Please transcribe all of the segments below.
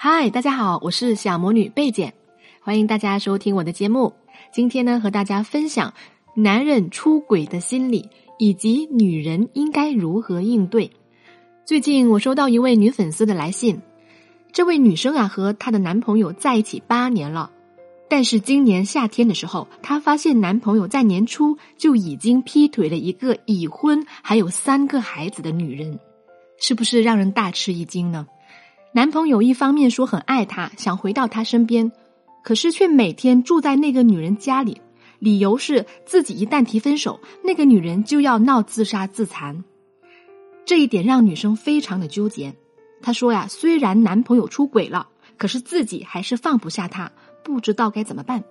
嗨，大家好，我是小魔女贝姐，欢迎大家收听我的节目。今天呢，和大家分享男人出轨的心理，以及女人应该如何应对。最近我收到一位女粉丝的来信，这位女生啊和她的男朋友在一起八年了，但是今年夏天的时候，她发现男朋友在年初就已经劈腿了一个已婚还有三个孩子的女人，是不是让人大吃一惊呢？男朋友一方面说很爱她，想回到她身边，可是却每天住在那个女人家里，理由是自己一旦提分手，那个女人就要闹自杀自残。这一点让女生非常的纠结。她说呀，虽然男朋友出轨了，可是自己还是放不下他，不知道该怎么办。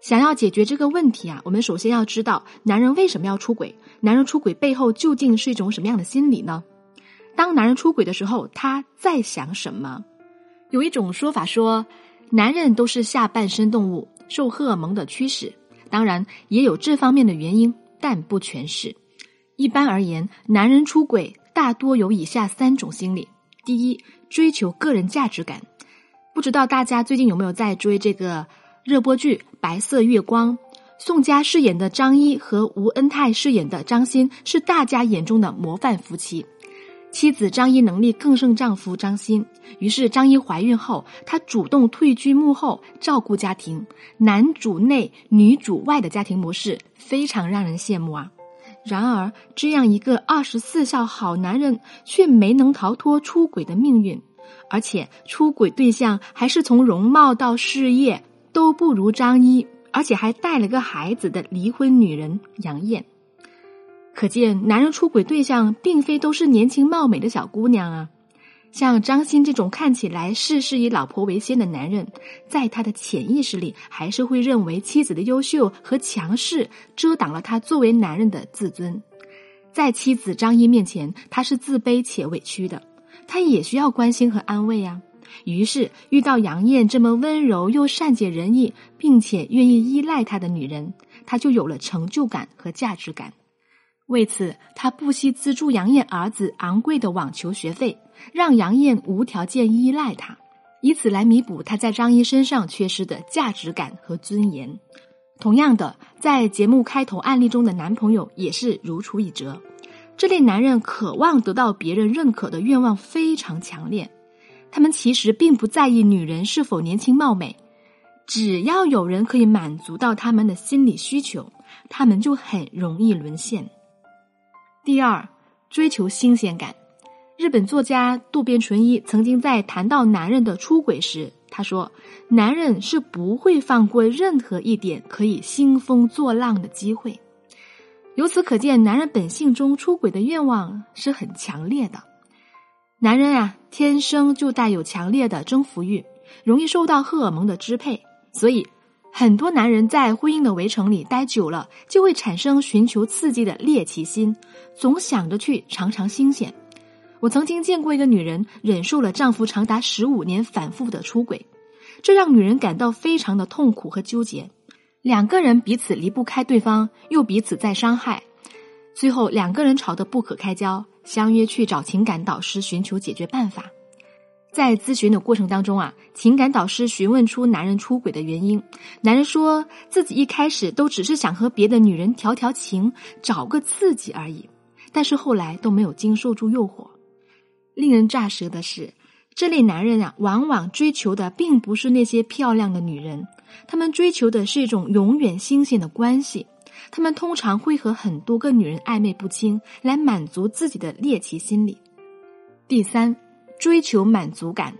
想要解决这个问题啊，我们首先要知道男人为什么要出轨，男人出轨背后究竟是一种什么样的心理呢？当男人出轨的时候，他在想什么？有一种说法说，男人都是下半身动物，受荷尔蒙的驱使。当然也有这方面的原因，但不全是。一般而言，男人出轨大多有以下三种心理：第一，追求个人价值感。不知道大家最近有没有在追这个热播剧《白色月光》？宋佳饰演的张一和吴恩泰饰演的张欣是大家眼中的模范夫妻。妻子张一能力更胜丈夫张欣，于是张一怀孕后，她主动退居幕后照顾家庭，男主内女主外的家庭模式非常让人羡慕啊。然而，这样一个二十四孝好男人，却没能逃脱出轨的命运，而且出轨对象还是从容貌到事业都不如张一，而且还带了个孩子的离婚女人杨艳。可见，男人出轨对象并非都是年轻貌美的小姑娘啊。像张欣这种看起来事事以老婆为先的男人，在他的潜意识里，还是会认为妻子的优秀和强势遮挡了他作为男人的自尊。在妻子张一面前，他是自卑且委屈的，他也需要关心和安慰啊。于是遇到杨艳这么温柔又善解人意，并且愿意依赖他的女人，他就有了成就感和价值感。为此，他不惜资助杨艳儿子昂贵的网球学费，让杨艳无条件依赖他，以此来弥补他在张一身上缺失的价值感和尊严。同样的，在节目开头案例中的男朋友也是如出一辙。这类男人渴望得到别人认可的愿望非常强烈，他们其实并不在意女人是否年轻貌美，只要有人可以满足到他们的心理需求，他们就很容易沦陷。第二，追求新鲜感。日本作家渡边淳一曾经在谈到男人的出轨时，他说：“男人是不会放过任何一点可以兴风作浪的机会。”由此可见，男人本性中出轨的愿望是很强烈的。男人啊，天生就带有强烈的征服欲，容易受到荷尔蒙的支配，所以。很多男人在婚姻的围城里待久了，就会产生寻求刺激的猎奇心，总想着去尝尝新鲜。我曾经见过一个女人忍受了丈夫长达十五年反复的出轨，这让女人感到非常的痛苦和纠结。两个人彼此离不开对方，又彼此在伤害，最后两个人吵得不可开交，相约去找情感导师寻求解决办法。在咨询的过程当中啊，情感导师询问出男人出轨的原因。男人说自己一开始都只是想和别的女人调调情，找个刺激而已，但是后来都没有经受住诱惑。令人咋舌的是，这类男人啊，往往追求的并不是那些漂亮的女人，他们追求的是一种永远新鲜的关系。他们通常会和很多个女人暧昧不清，来满足自己的猎奇心理。第三。追求满足感，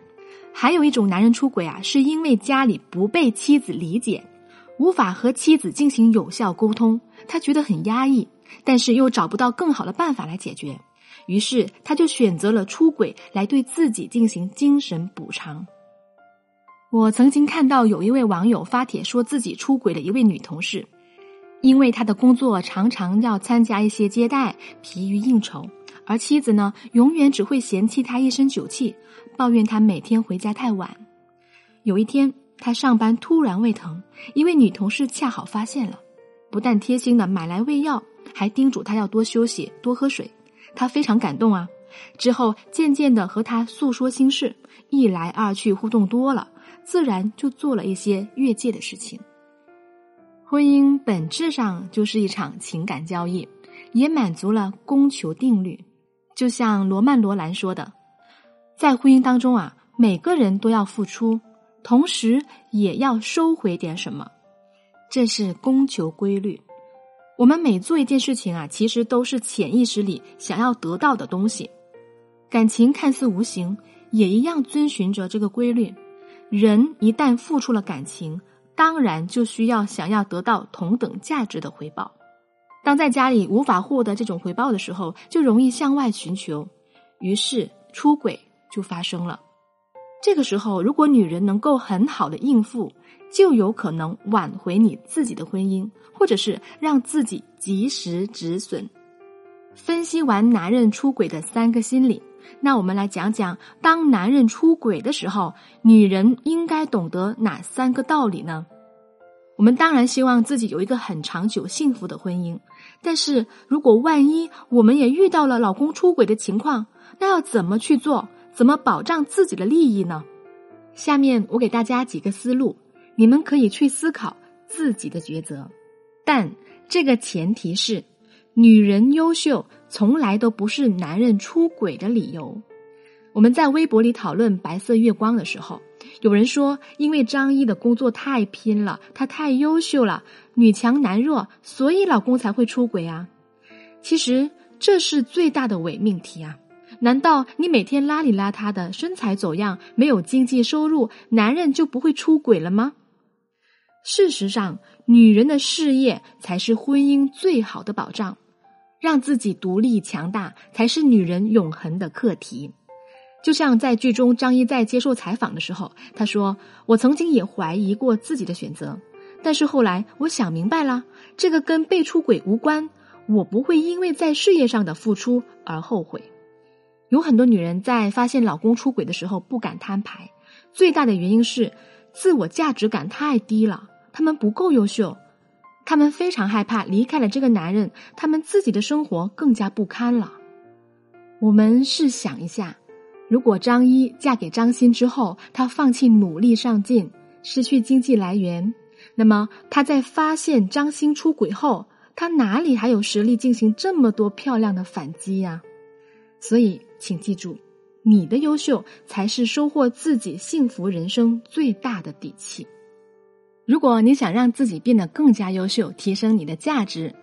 还有一种男人出轨啊，是因为家里不被妻子理解，无法和妻子进行有效沟通，他觉得很压抑，但是又找不到更好的办法来解决，于是他就选择了出轨来对自己进行精神补偿。我曾经看到有一位网友发帖说自己出轨的一位女同事，因为她的工作常常要参加一些接待，疲于应酬。而妻子呢，永远只会嫌弃他一身酒气，抱怨他每天回家太晚。有一天，他上班突然胃疼，一位女同事恰好发现了，不但贴心的买来胃药，还叮嘱他要多休息、多喝水。他非常感动啊，之后渐渐的和他诉说心事，一来二去互动多了，自然就做了一些越界的事情。婚姻本质上就是一场情感交易，也满足了供求定律。就像罗曼·罗兰说的，在婚姻当中啊，每个人都要付出，同时也要收回点什么，这是供求规律。我们每做一件事情啊，其实都是潜意识里想要得到的东西。感情看似无形，也一样遵循着这个规律。人一旦付出了感情，当然就需要想要得到同等价值的回报。当在家里无法获得这种回报的时候，就容易向外寻求，于是出轨就发生了。这个时候，如果女人能够很好的应付，就有可能挽回你自己的婚姻，或者是让自己及时止损。分析完男人出轨的三个心理，那我们来讲讲，当男人出轨的时候，女人应该懂得哪三个道理呢？我们当然希望自己有一个很长久、幸福的婚姻，但是如果万一我们也遇到了老公出轨的情况，那要怎么去做？怎么保障自己的利益呢？下面我给大家几个思路，你们可以去思考自己的抉择。但这个前提是。女人优秀从来都不是男人出轨的理由。我们在微博里讨论《白色月光》的时候，有人说，因为张一的工作太拼了，她太优秀了，女强男弱，所以老公才会出轨啊。其实这是最大的伪命题啊！难道你每天邋里邋遢的，身材走样，没有经济收入，男人就不会出轨了吗？事实上，女人的事业才是婚姻最好的保障，让自己独立强大才是女人永恒的课题。就像在剧中张一在接受采访的时候，他说：“我曾经也怀疑过自己的选择，但是后来我想明白了，这个跟被出轨无关，我不会因为在事业上的付出而后悔。”有很多女人在发现老公出轨的时候不敢摊牌，最大的原因是自我价值感太低了。他们不够优秀，他们非常害怕离开了这个男人，他们自己的生活更加不堪了。我们试想一下，如果张一嫁给张鑫之后，她放弃努力上进，失去经济来源，那么她在发现张鑫出轨后，她哪里还有实力进行这么多漂亮的反击呀？所以，请记住，你的优秀才是收获自己幸福人生最大的底气。如果你想让自己变得更加优秀，提升你的价值，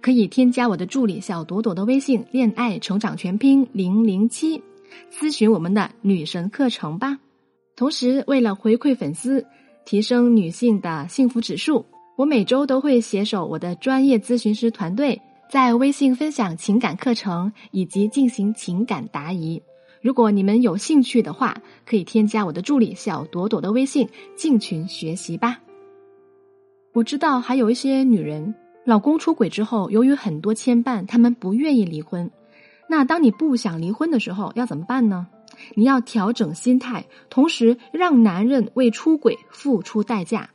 可以添加我的助理小朵朵的微信“恋爱成长全拼零零七”，咨询我们的女神课程吧。同时，为了回馈粉丝，提升女性的幸福指数，我每周都会携手我的专业咨询师团队，在微信分享情感课程以及进行情感答疑。如果你们有兴趣的话，可以添加我的助理小朵朵的微信进群学习吧。我知道还有一些女人，老公出轨之后，由于很多牵绊，他们不愿意离婚。那当你不想离婚的时候，要怎么办呢？你要调整心态，同时让男人为出轨付出代价。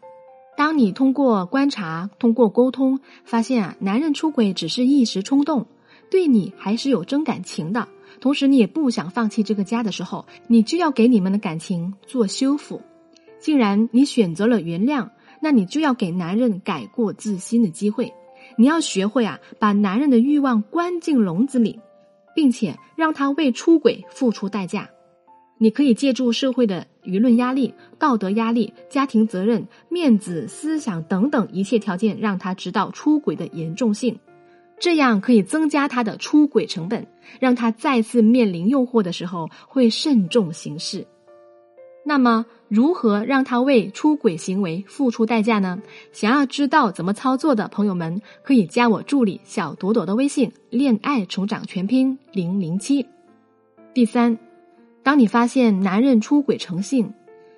当你通过观察、通过沟通，发现啊，男人出轨只是一时冲动，对你还是有真感情的，同时你也不想放弃这个家的时候，你就要给你们的感情做修复。既然你选择了原谅。那你就要给男人改过自新的机会，你要学会啊，把男人的欲望关进笼子里，并且让他为出轨付出代价。你可以借助社会的舆论压力、道德压力、家庭责任、面子、思想等等一切条件，让他知道出轨的严重性，这样可以增加他的出轨成本，让他再次面临诱惑的时候会慎重行事。那么，如何让他为出轨行为付出代价呢？想要知道怎么操作的朋友们，可以加我助理小朵朵的微信“恋爱成长全拼零零七”。第三，当你发现男人出轨成性，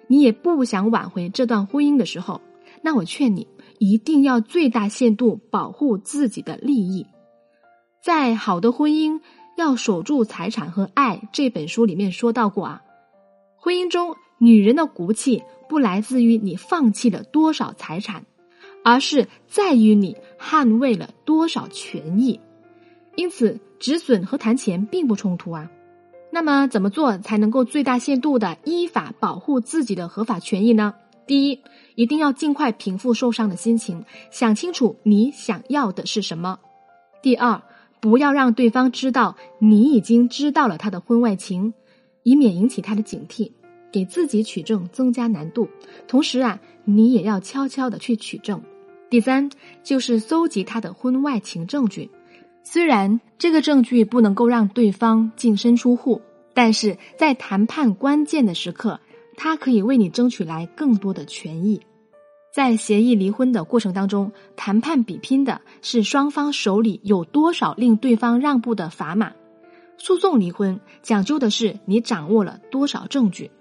你也不想挽回这段婚姻的时候，那我劝你一定要最大限度保护自己的利益。在好的婚姻要守住财产和爱这本书里面说到过啊，婚姻中。女人的骨气不来自于你放弃了多少财产，而是在于你捍卫了多少权益。因此，止损和谈钱并不冲突啊。那么怎么做才能够最大限度的依法保护自己的合法权益呢？第一，一定要尽快平复受伤的心情，想清楚你想要的是什么。第二，不要让对方知道你已经知道了他的婚外情，以免引起他的警惕，给自己取证增加难度。同时啊，你也要悄悄的去取证。第三，就是搜集他的婚外情证据。虽然这个证据不能够让对方净身出户，但是在谈判关键的时刻，他可以为你争取来更多的权益。在协议离婚的过程当中，谈判比拼的是双方手里有多少令对方让步的砝码；诉讼离婚讲究的是你掌握了多少证据。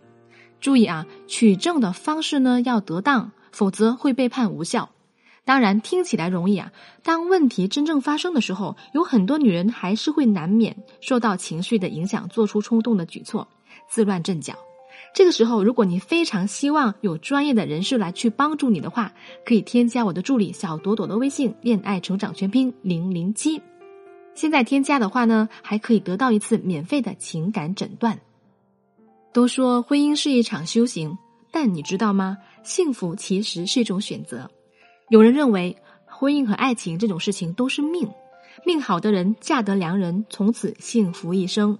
注意啊，取证的方式呢要得当，否则会被判无效。当然听起来容易啊，当问题真正发生的时候，有很多女人还是会难免受到情绪的影响，做出冲动的举措，自乱阵脚。这个时候，如果你非常希望有专业的人士来去帮助你的话，可以添加我的助理小朵朵的微信“恋爱成长全拼零零七”。现在添加的话呢，还可以得到一次免费的情感诊断。都说婚姻是一场修行，但你知道吗？幸福其实是一种选择。有人认为，婚姻和爱情这种事情都是命，命好的人嫁得良人，从此幸福一生；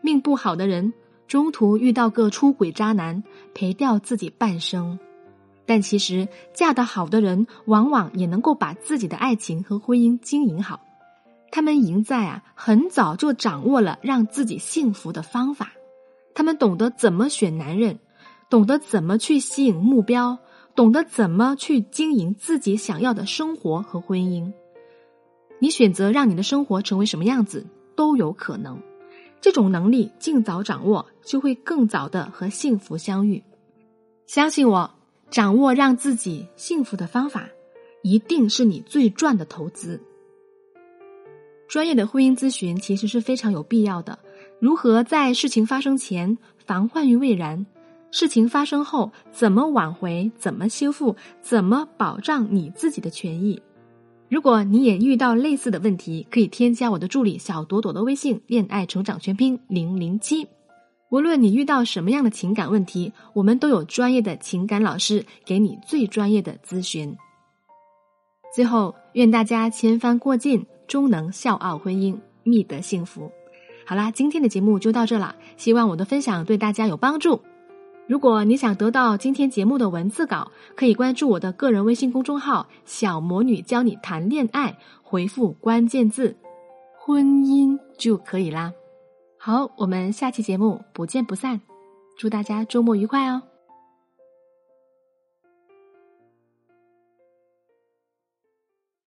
命不好的人，中途遇到个出轨渣男，赔掉自己半生。但其实，嫁得好的人，往往也能够把自己的爱情和婚姻经营好。他们赢在啊，很早就掌握了让自己幸福的方法。他们懂得怎么选男人，懂得怎么去吸引目标。懂得怎么去经营自己想要的生活和婚姻，你选择让你的生活成为什么样子都有可能。这种能力尽早掌握，就会更早的和幸福相遇。相信我，掌握让自己幸福的方法，一定是你最赚的投资。专业的婚姻咨询其实是非常有必要的。如何在事情发生前防患于未然？事情发生后，怎么挽回？怎么修复？怎么保障你自己的权益？如果你也遇到类似的问题，可以添加我的助理小朵朵的微信“恋爱成长全拼零零七”。无论你遇到什么样的情感问题，我们都有专业的情感老师给你最专业的咨询。最后，愿大家千帆过尽，终能笑傲婚姻，觅得幸福。好啦，今天的节目就到这了，希望我的分享对大家有帮助。如果你想得到今天节目的文字稿，可以关注我的个人微信公众号“小魔女教你谈恋爱”，回复关键字“婚姻”就可以啦。好，我们下期节目不见不散，祝大家周末愉快哦。